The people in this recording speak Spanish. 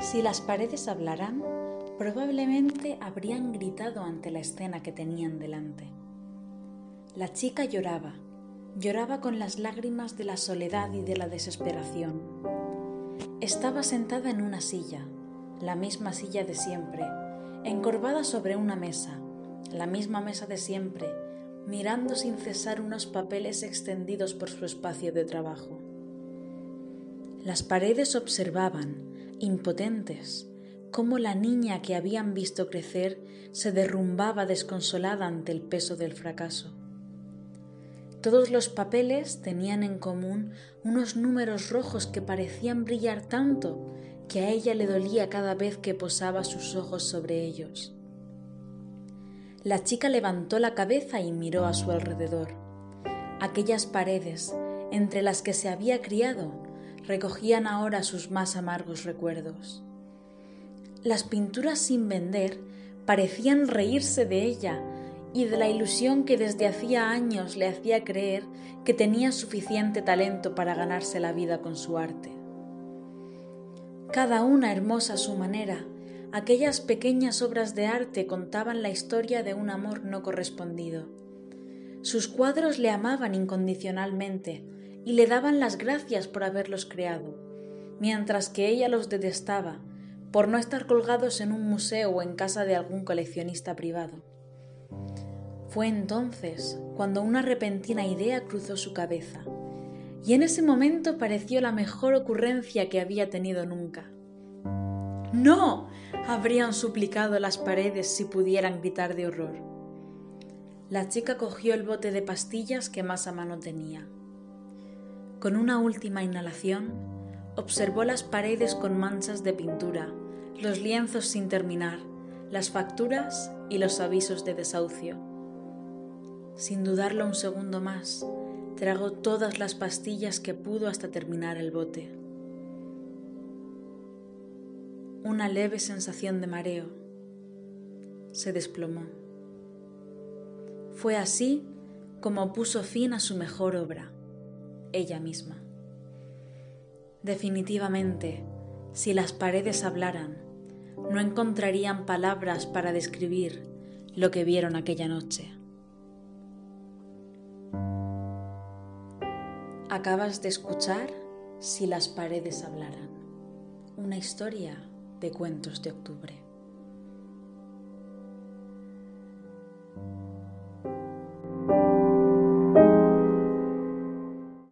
Si las paredes hablaran, probablemente habrían gritado ante la escena que tenían delante. La chica lloraba, lloraba con las lágrimas de la soledad y de la desesperación. Estaba sentada en una silla, la misma silla de siempre, encorvada sobre una mesa, la misma mesa de siempre, mirando sin cesar unos papeles extendidos por su espacio de trabajo. Las paredes observaban, impotentes, cómo la niña que habían visto crecer se derrumbaba desconsolada ante el peso del fracaso. Todos los papeles tenían en común unos números rojos que parecían brillar tanto que a ella le dolía cada vez que posaba sus ojos sobre ellos. La chica levantó la cabeza y miró a su alrededor. Aquellas paredes, entre las que se había criado, recogían ahora sus más amargos recuerdos. Las pinturas sin vender parecían reírse de ella y de la ilusión que desde hacía años le hacía creer que tenía suficiente talento para ganarse la vida con su arte. Cada una hermosa a su manera, aquellas pequeñas obras de arte contaban la historia de un amor no correspondido. Sus cuadros le amaban incondicionalmente, y le daban las gracias por haberlos creado, mientras que ella los detestaba por no estar colgados en un museo o en casa de algún coleccionista privado. Fue entonces cuando una repentina idea cruzó su cabeza, y en ese momento pareció la mejor ocurrencia que había tenido nunca. ¡No! habrían suplicado las paredes si pudieran gritar de horror. La chica cogió el bote de pastillas que más a mano tenía. Con una última inhalación, observó las paredes con manchas de pintura, los lienzos sin terminar, las facturas y los avisos de desahucio. Sin dudarlo un segundo más, tragó todas las pastillas que pudo hasta terminar el bote. Una leve sensación de mareo. Se desplomó. Fue así como puso fin a su mejor obra ella misma. Definitivamente, si las paredes hablaran, no encontrarían palabras para describir lo que vieron aquella noche. Acabas de escuchar Si las paredes hablaran, una historia de cuentos de octubre.